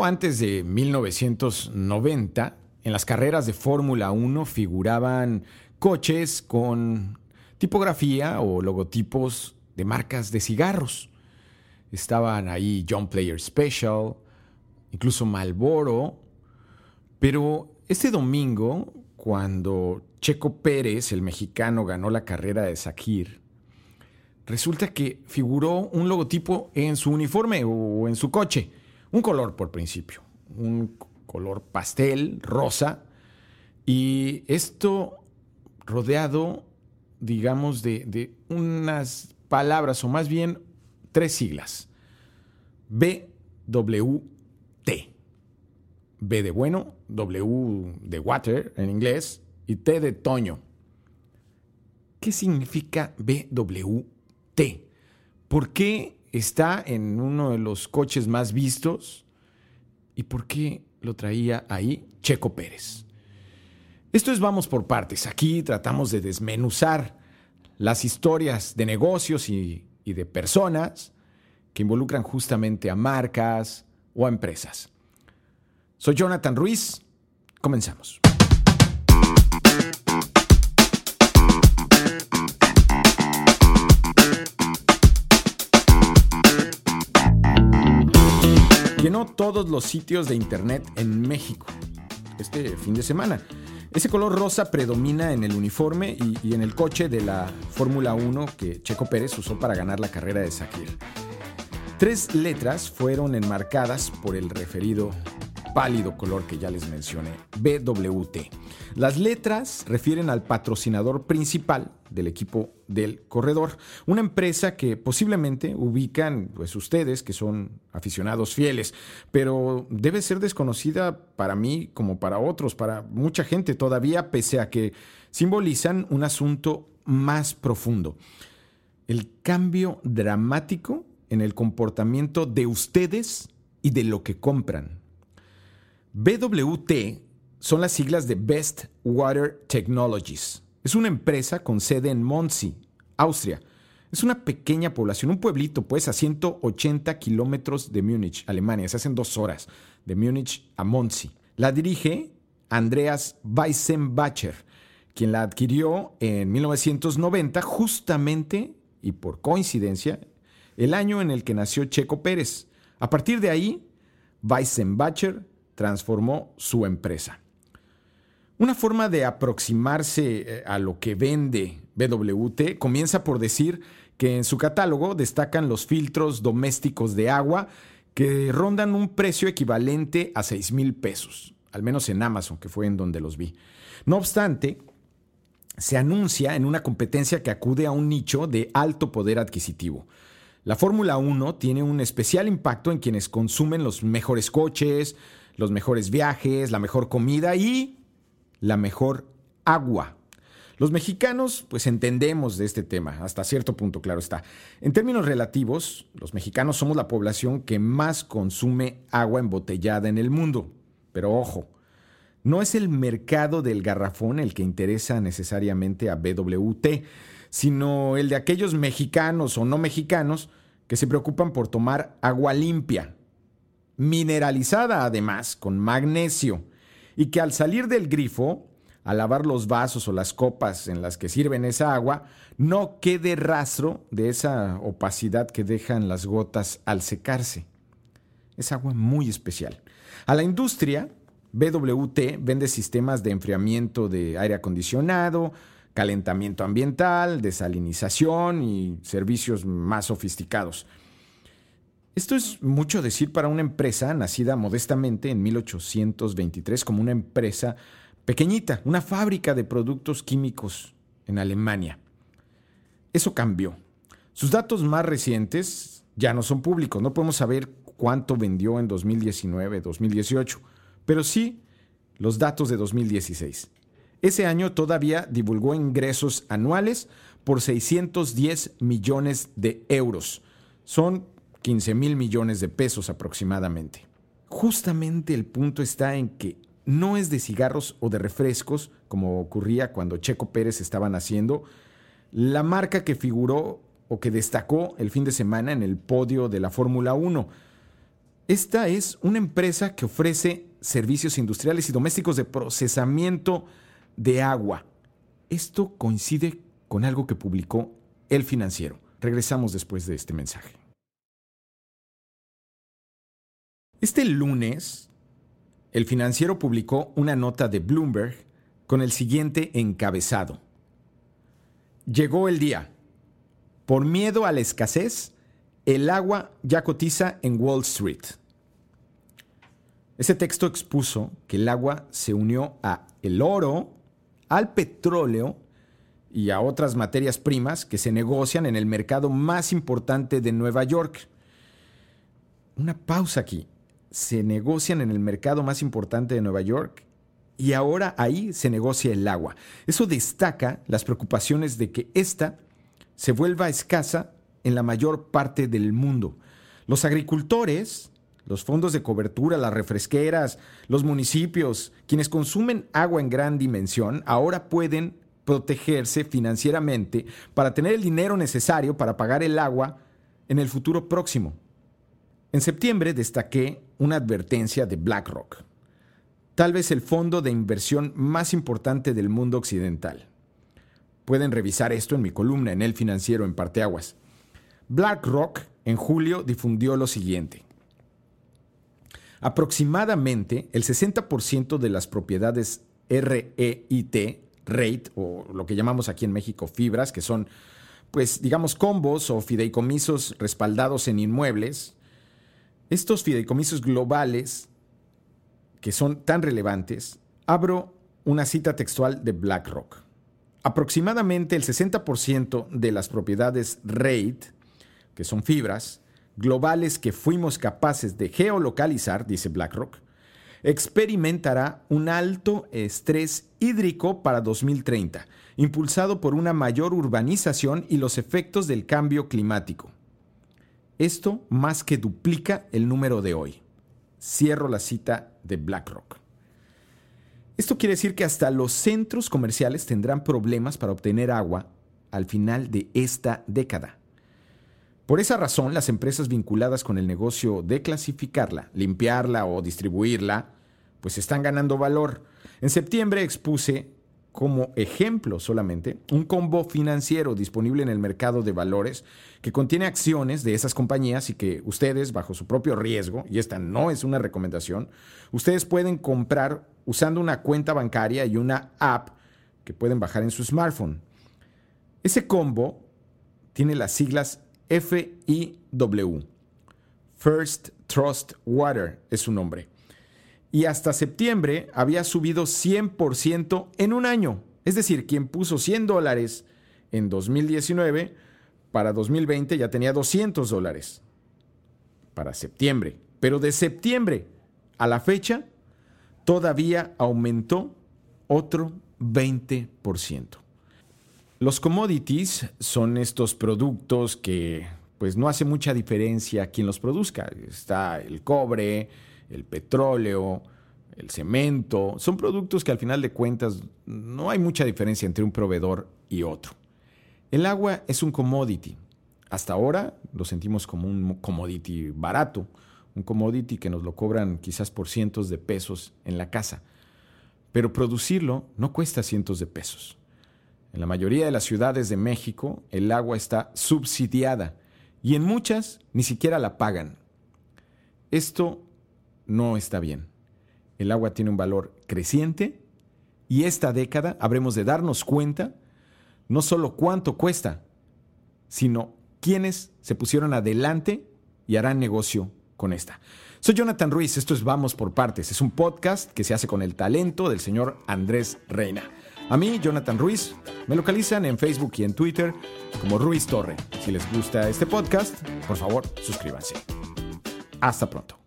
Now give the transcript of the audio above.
Antes de 1990, en las carreras de Fórmula 1 figuraban coches con tipografía o logotipos de marcas de cigarros. Estaban ahí John Player Special, incluso Malboro, pero este domingo, cuando Checo Pérez, el mexicano, ganó la carrera de Sakir, resulta que figuró un logotipo en su uniforme o en su coche, un color por principio, un color pastel, rosa, y esto rodeado, digamos, de, unas palabras, o más bien tres siglas. BWT. B de bueno, W de water en inglés y T de Toño. ¿Qué significa BWT? ¿Por qué está en uno de los coches más vistos? ¿Y por qué lo traía ahí Checo Pérez? Esto es Vamos por partes. Aquí tratamos de desmenuzar las historias de negocios y, de personas que involucran justamente a marcas o a empresas. Soy Jonathan Ruiz. Comenzamos. Llenó todos los sitios de internet en México este fin de semana. Ese color rosa predomina en el uniforme y, en el coche de la Fórmula 1 que Checo Pérez usó para ganar la carrera de Sakir. Tres letras fueron enmarcadas por el referido pálido color que ya les mencioné, BWT. Las letras refieren al patrocinador principal del equipo del corredor, una empresa que posiblemente ubican pues ustedes que son aficionados fieles, pero debe ser desconocida para mí como para otros, para mucha gente todavía, pese a que simbolizan un asunto más profundo. El cambio dramático en el comportamiento de ustedes y de lo que compran. BWT son las siglas de Best Water Technologies. Es una empresa con sede en Monsi, Austria. Es una pequeña población, un pueblito, pues, a 180 kilómetros de Múnich, Alemania. Se hacen dos horas de Múnich a Monsi. La dirige Andreas Weissenbacher, quien la adquirió en 1990, justamente y por coincidencia, el año en el que nació Checo Pérez. A partir de ahí, Weissenbacher transformó su empresa. Una forma de aproximarse eh, a lo que vende BWT comienza por decir que en su catálogo destacan los filtros domésticos de agua que rondan un precio equivalente a 6 mil pesos, al menos en Amazon, que fue en donde los vi. No obstante, se anuncia en una competencia que acude a un nicho de alto poder adquisitivo. La Fórmula 1 tiene un especial impacto en quienes consumen los mejores coches, los mejores viajes, la mejor comida y la mejor agua. Los mexicanos, pues entendemos de este tema, hasta cierto punto, claro está. En términos relativos, los mexicanos somos la población que más consume agua embotellada en el mundo. Pero ojo, no es el mercado del garrafón el que interesa necesariamente a BWT, sino el de aquellos mexicanos o no mexicanos que se preocupan por tomar agua limpia, mineralizada además con magnesio, y que al salir del grifo, al lavar los vasos o las copas en las que sirven esa agua, no quede rastro de esa opacidad que dejan las gotas al secarse. Es agua muy especial. A la industria, BWT vende sistemas de enfriamiento de aire acondicionado, calentamiento ambiental, desalinización y servicios más sofisticados. Esto es mucho decir para una empresa nacida modestamente en 1823 como una empresa pequeñita, una fábrica de productos químicos en Alemania. Eso cambió. Sus datos más recientes ya no son públicos, no podemos saber cuánto vendió en 2019, 2018, pero sí los datos de 2016. Ese año todavía divulgó ingresos anuales por 610 millones de euros. Son 15 mil millones de pesos aproximadamente. Justamente el punto está en que no es de cigarros o de refrescos, como ocurría cuando Checo Pérez estaba naciendo, la marca que figuró o que destacó el fin de semana en el podio de la Fórmula 1. Esta es una empresa que ofrece servicios industriales y domésticos de procesamiento de agua. Esto coincide con algo que publicó El Financiero. Regresamos después de este mensaje. Este lunes, El Financiero publicó una nota de Bloomberg con el siguiente encabezado. Llegó el día. Por miedo a la escasez, el agua ya cotiza en Wall Street. Ese texto expuso que el agua se unió a el oro, al petróleo y a otras materias primas que se negocian en el mercado más importante de Nueva York. Una pausa aquí. Se negocian en el mercado más importante de Nueva York y ahora ahí se negocia el agua. Eso destaca las preocupaciones de que ésta se vuelva escasa en la mayor parte del mundo. Los agricultores, los fondos de cobertura, las refresqueras, los municipios, quienes consumen agua en gran dimensión, ahora pueden protegerse financieramente para tener el dinero necesario para pagar el agua en el futuro próximo. En septiembre destaqué una advertencia de BlackRock, tal vez el fondo de inversión más importante del mundo occidental. Pueden revisar esto en mi columna en El Financiero en Parteaguas. BlackRock en julio difundió lo siguiente. Aproximadamente el 60% de las propiedades REIT, REIT, o lo que llamamos aquí en México fibras, que son, pues, digamos, combos o fideicomisos respaldados en inmuebles, estos fideicomisos globales, que son tan relevantes, abro una cita textual de BlackRock. Aproximadamente el 60% de las propiedades REIT, que son fibras, globales que fuimos capaces de geolocalizar, dice BlackRock, experimentará un alto estrés hídrico para 2030, impulsado por una mayor urbanización y los efectos del cambio climático. Esto más que duplica el número de hoy. Cierro la cita de BlackRock. Esto quiere decir que hasta los centros comerciales tendrán problemas para obtener agua al final de esta década. Por esa razón, las empresas vinculadas con el negocio de clasificarla, limpiarla o distribuirla, pues están ganando valor. En septiembre expuse como ejemplo solamente un combo financiero disponible en el mercado de valores que contiene acciones de esas compañías y que ustedes, bajo su propio riesgo, y esta no es una recomendación, ustedes pueden comprar usando una cuenta bancaria y una app que pueden bajar en su smartphone. Ese combo tiene las siglas FIW. First Trust Water es su nombre. Y hasta septiembre había subido 100% en un año. Es decir, quien puso 100 dólares en 2019, para 2020 ya tenía 200 dólares. Para septiembre. Pero de septiembre a la fecha, todavía aumentó otro 20%. Los commodities son estos productos que pues no hace mucha diferencia quién los produzca. Está el cobre, el petróleo, el cemento. Son productos que al final de cuentas no hay mucha diferencia entre un proveedor y otro. El agua es un commodity. Hasta ahora lo sentimos como un commodity barato, un commodity que nos lo cobran quizás por cientos de pesos en la casa. Pero producirlo no cuesta cientos de pesos. En la mayoría de las ciudades de México el agua está subsidiada y en muchas ni siquiera la pagan. Esto no está bien. El agua tiene un valor creciente y esta década habremos de darnos cuenta no solo cuánto cuesta, sino quiénes se pusieron adelante y harán negocio con esta. Soy Jonathan Ruiz, esto es Vamos por Partes, es un podcast que se hace con el talento del señor Andrés Reina. A mí, Jonathan Ruiz, me localizan en Facebook y en Twitter como Ruiz Torre. Si les gusta este podcast, por favor, suscríbanse. Hasta pronto.